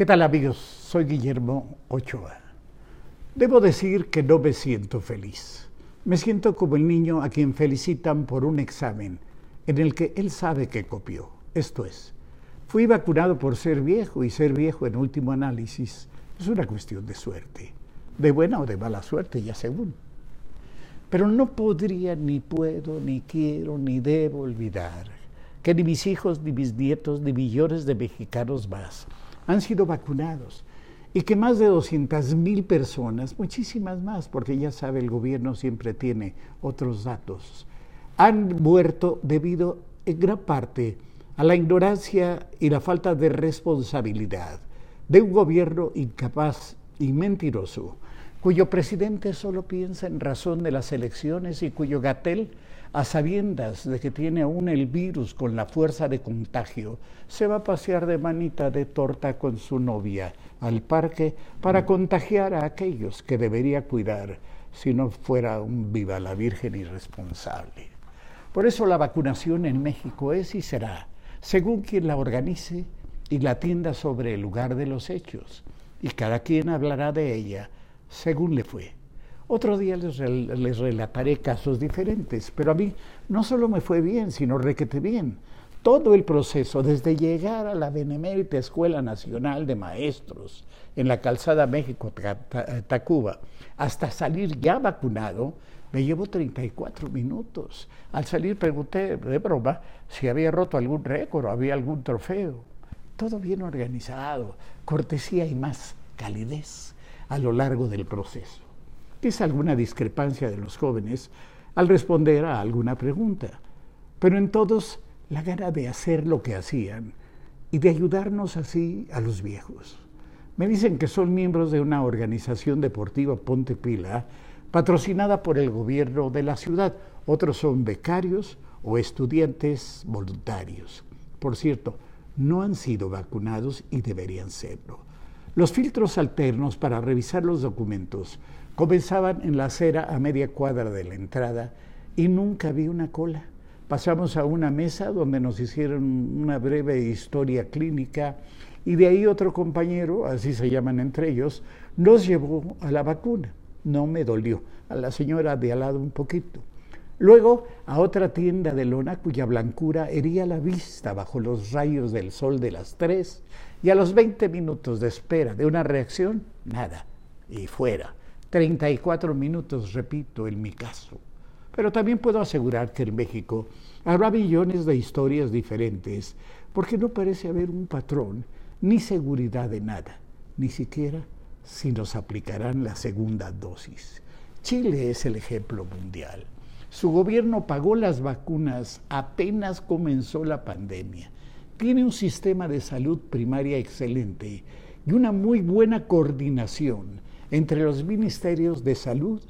¿Qué tal amigos? Soy Guillermo Ochoa. Debo decir que no me siento feliz. Me siento como el niño a quien felicitan por un examen en el que él sabe que copió. Esto es, fui vacunado por ser viejo y ser viejo en último análisis es una cuestión de suerte, de buena o de mala suerte, ya según. Pero no podría, ni puedo, ni quiero, ni debo olvidar que ni mis hijos, ni mis nietos, ni millones de mexicanos más han sido vacunados y que más de 200 mil personas, muchísimas más, porque ya sabe, el gobierno siempre tiene otros datos, han muerto debido en gran parte a la ignorancia y la falta de responsabilidad de un gobierno incapaz y mentiroso, cuyo presidente solo piensa en razón de las elecciones y cuyo Gatel a sabiendas de que tiene aún el virus con la fuerza de contagio, se va a pasear de manita de torta con su novia al parque para contagiar a aquellos que debería cuidar si no fuera un viva la Virgen irresponsable. Por eso la vacunación en México es y será, según quien la organice y la atienda sobre el lugar de los hechos, y cada quien hablará de ella según le fue. Otro día les, relataré casos diferentes, pero a mí no solo me fue bien, sino requete bien. Todo el proceso, desde llegar a la Benemérita Escuela Nacional de Maestros en la calzada México-Tacuba, hasta salir ya vacunado, me llevó 34 minutos. Al salir pregunté de broma si había roto algún récord o había algún trofeo. Todo bien organizado, cortesía y más calidez a lo largo del proceso es alguna discrepancia de los jóvenes al responder a alguna pregunta, pero en todos la gana de hacer lo que hacían y de ayudarnos así a los viejos. Me dicen que son miembros de una organización deportiva Ponte Pila, patrocinada por el gobierno de la ciudad. Otros son becarios o estudiantes voluntarios. Por cierto, no han sido vacunados y deberían serlo. Los filtros alternos para revisar los documentos Comenzaban en la acera a media cuadra de la entrada y nunca vi una cola. Pasamos a una mesa donde nos hicieron una breve historia clínica y de ahí otro compañero, así se llaman entre ellos, nos llevó a la vacuna. No me dolió, a la señora de al lado un poquito. Luego a otra tienda de lona cuya blancura hería la vista bajo los rayos del sol de las tres y a los 20 minutos de espera de una reacción, nada, y fuera. 34 minutos, repito, en mi caso. Pero también puedo asegurar que en México habrá millones de historias diferentes, porque no parece haber un patrón ni seguridad de nada, ni siquiera si nos aplicarán la segunda dosis. Chile es el ejemplo mundial. Su gobierno pagó las vacunas apenas comenzó la pandemia. Tiene un sistema de salud primaria excelente y una muy buena coordinación entre los ministerios de salud,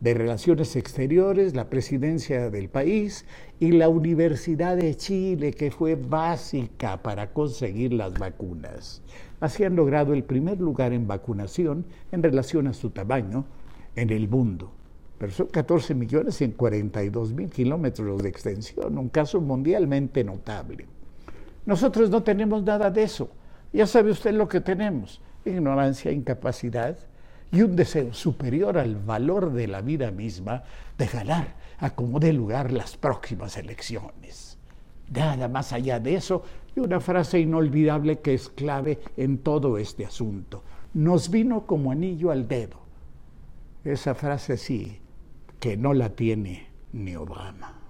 de Relaciones Exteriores, la presidencia del país y la Universidad de Chile, que fue básica para conseguir las vacunas. Así han logrado el primer lugar en vacunación en relación a su tamaño en el mundo. Pero son 14 millones en 42 mil kilómetros de extensión, un caso mundialmente notable. Nosotros no tenemos nada de eso. Ya sabe usted lo que tenemos. Ignorancia, incapacidad, y un deseo superior al valor de la vida misma de ganar a como dé lugar las próximas elecciones. Nada más allá de eso, y una frase inolvidable que es clave en todo este asunto. Nos vino como anillo al dedo. Esa frase sí, que no la tiene ni Obama.